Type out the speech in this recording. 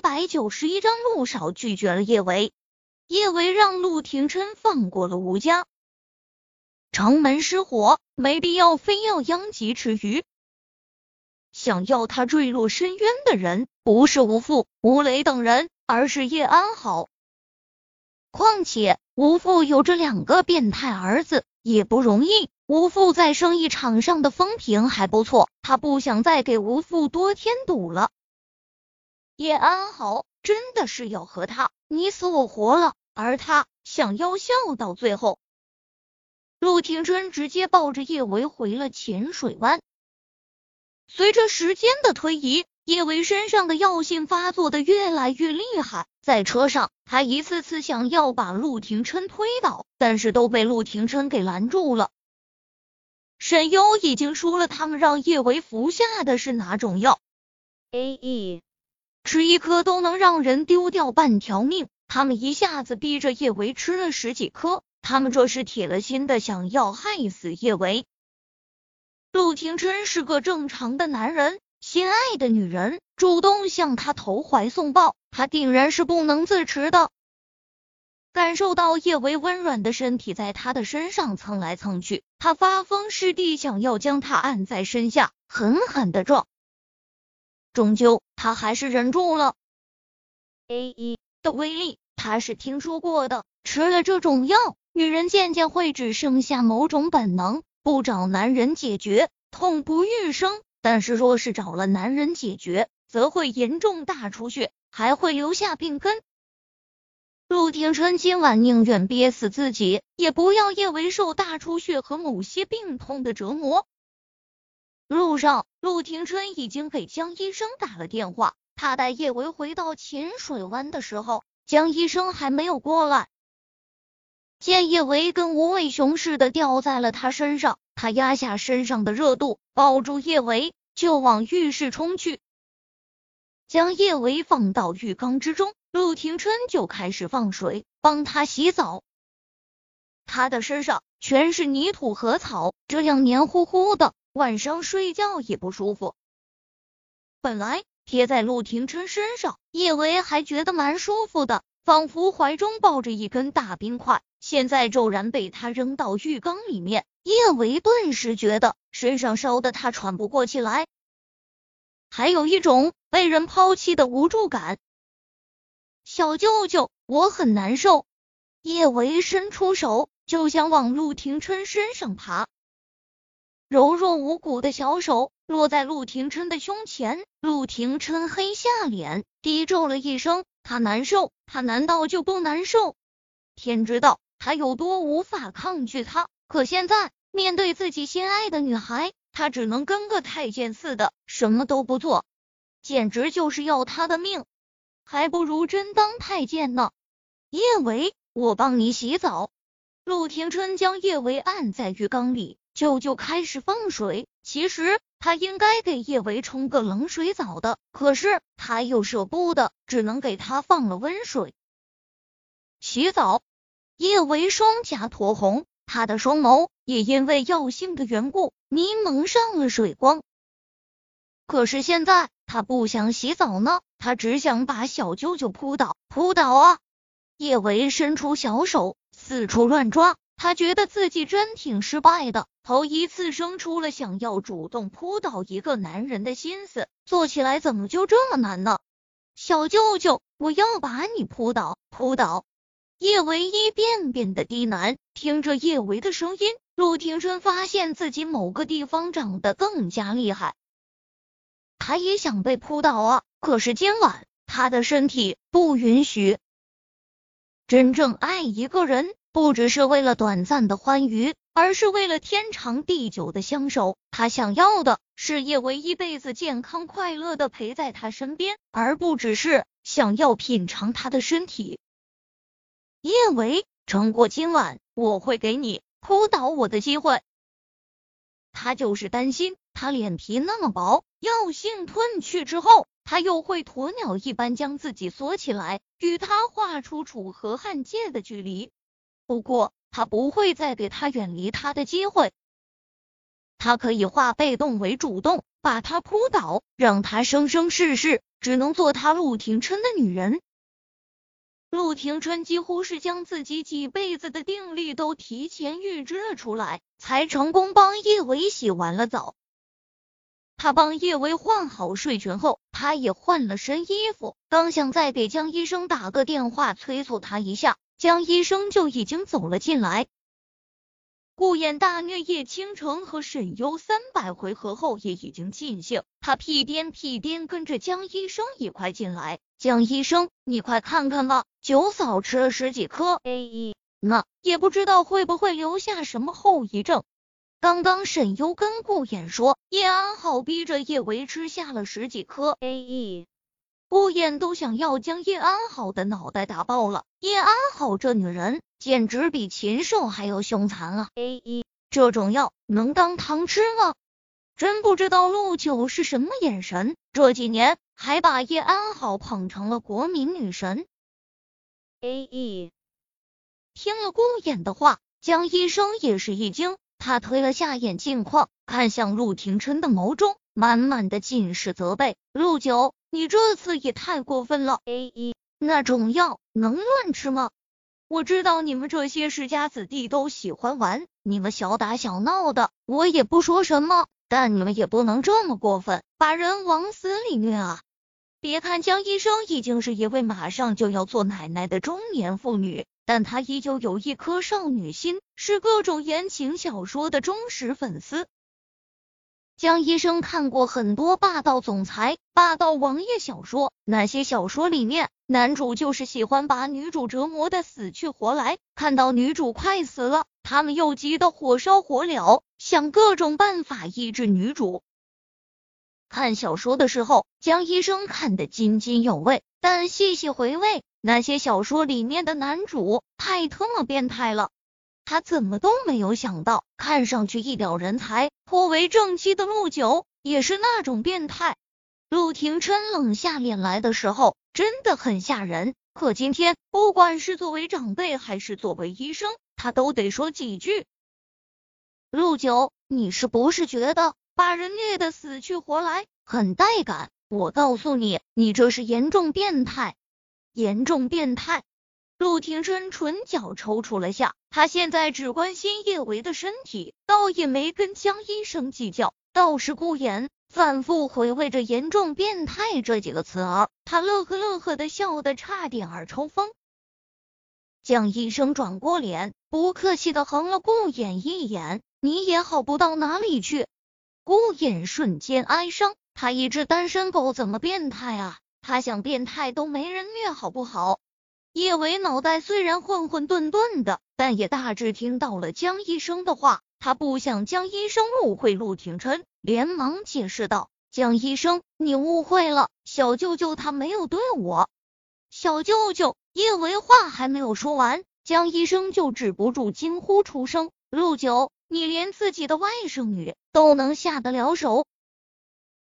百九十一章，陆少拒绝了叶维。叶维让陆廷琛放过了吴家。城门失火，没必要非要殃及池鱼。想要他坠落深渊的人，不是吴父、吴磊等人，而是叶安好。况且吴父有着两个变态儿子，也不容易。吴父在生意场上的风评还不错，他不想再给吴父多添堵了。叶安好真的是要和他你死我活了，而他想要笑到最后。陆廷琛直接抱着叶维回了浅水湾。随着时间的推移，叶维身上的药性发作的越来越厉害。在车上，他一次次想要把陆廷琛推倒，但是都被陆廷琛给拦住了。沈优已经说了，他们让叶维服下的是哪种药？A E，吃一颗都能让人丢掉半条命。他们一下子逼着叶维吃了十几颗，他们这是铁了心的想要害死叶维。陆廷琛是个正常的男人，心爱的女人主动向他投怀送抱，他定然是不能自持的。感受到叶维温软的身体在他的身上蹭来蹭去，他发疯似的想要将他按在身下，狠狠的撞。终究，他还是忍住了。A 一的威力，他是听说过的。吃了这种药，女人渐渐会只剩下某种本能，不找男人解决，痛不欲生；但是若是找了男人解决，则会严重大出血，还会留下病根。陆廷琛今晚宁愿憋死自己，也不要叶维受大出血和某些病痛的折磨。路上，陆廷琛已经给江医生打了电话。他带叶维回到浅水湾的时候，江医生还没有过来。见叶维跟无尾熊似的吊在了他身上，他压下身上的热度，抱住叶维就往浴室冲去。将叶维放到浴缸之中，陆廷琛就开始放水帮他洗澡。他的身上全是泥土和草，这样黏糊糊的，晚上睡觉也不舒服。本来贴在陆廷琛身上，叶维还觉得蛮舒服的，仿佛怀中抱着一根大冰块。现在骤然被他扔到浴缸里面，叶维顿时觉得身上烧的他喘不过气来。还有一种被人抛弃的无助感。小舅舅，我很难受。叶维伸出手就想往陆廷琛身上爬，柔弱无骨的小手落在陆廷琛的胸前。陆廷琛黑下脸，低咒了一声：“他难受，他难道就不难受？”天知道他有多无法抗拒他，可现在面对自己心爱的女孩。他只能跟个太监似的，什么都不做，简直就是要他的命，还不如真当太监呢。叶维，我帮你洗澡。陆廷琛将叶维按在浴缸里，舅舅开始放水。其实他应该给叶维冲个冷水澡的，可是他又舍不得，只能给他放了温水。洗澡，叶维双颊酡红。他的双眸也因为药性的缘故迷蒙上了水光。可是现在他不想洗澡呢，他只想把小舅舅扑倒，扑倒啊！叶维伸出小手四处乱抓，他觉得自己真挺失败的，头一次生出了想要主动扑倒一个男人的心思，做起来怎么就这么难呢？小舅舅，我要把你扑倒，扑倒！叶维一遍遍的低喃，听着叶维的声音，陆廷琛发现自己某个地方长得更加厉害。他也想被扑倒啊，可是今晚他的身体不允许。真正爱一个人，不只是为了短暂的欢愉，而是为了天长地久的相守。他想要的是叶维一辈子健康快乐的陪在他身边，而不只是想要品尝他的身体。叶维，撑过今晚，我会给你扑倒我的机会。他就是担心，他脸皮那么薄，药性褪去之后，他又会鸵鸟一般将自己锁起来，与他画出楚河汉界的距离。不过，他不会再给他远离他的机会。他可以化被动为主动，把他扑倒，让他生生世世只能做他陆廷琛的女人。陆廷琛几乎是将自己几辈子的定力都提前预支了出来，才成功帮叶维洗完了澡。他帮叶维换好睡裙后，他也换了身衣服，刚想再给江医生打个电话催促他一下，江医生就已经走了进来。顾衍大虐叶倾城和沈优三百回合后也已经尽兴，他屁颠屁颠跟着江医生一块进来。江医生，你快看看吧，九嫂吃了十几颗 A E，那也不知道会不会留下什么后遗症。刚刚沈优跟顾衍说，叶安好逼着叶维吃下了十几颗 A E，顾衍都想要将叶安好的脑袋打爆了。叶安好这女人。简直比禽兽还要凶残啊！A E，这种药能当糖吃吗？真不知道陆九是什么眼神，这几年还把叶安好捧成了国民女神。A E，听了顾衍的话，江医生也是一惊，他推了下眼镜框，看向陆廷琛的眸中满满的尽是责备。陆九，你这次也太过分了。A 一那种药能乱吃吗？我知道你们这些世家子弟都喜欢玩，你们小打小闹的，我也不说什么。但你们也不能这么过分，把人往死里虐啊！别看江医生已经是一位马上就要做奶奶的中年妇女，但她依旧有一颗少女心，是各种言情小说的忠实粉丝。江医生看过很多霸道总裁、霸道王爷小说，那些小说里面，男主就是喜欢把女主折磨的死去活来，看到女主快死了，他们又急得火烧火燎，想各种办法医治女主。看小说的时候，江医生看得津津有味，但细细回味，那些小说里面的男主太他妈变态了。他怎么都没有想到，看上去一表人才、颇为正气的陆九也是那种变态。陆廷琛冷下脸来的时候，真的很吓人。可今天，不管是作为长辈还是作为医生，他都得说几句。陆九，你是不是觉得把人虐得死去活来很带感？我告诉你，你这是严重变态，严重变态。陆廷琛唇角抽搐了下，他现在只关心叶维的身体，倒也没跟江医生计较。倒是顾言反复回味着“严重变态”这几个词儿，他乐呵乐呵的笑得差点儿抽风。江医生转过脸，不客气的横了顾衍一眼：“你也好不到哪里去。”顾衍瞬间哀伤，他一只单身狗怎么变态啊？他想变态都没人虐，好不好？叶维脑袋虽然混混沌沌的，但也大致听到了江医生的话。他不想江医生误会陆廷琛，连忙解释道：“江医生，你误会了，小舅舅他没有对我。”小舅舅，叶维话还没有说完，江医生就止不住惊呼出声：“陆九，你连自己的外甥女都能下得了手，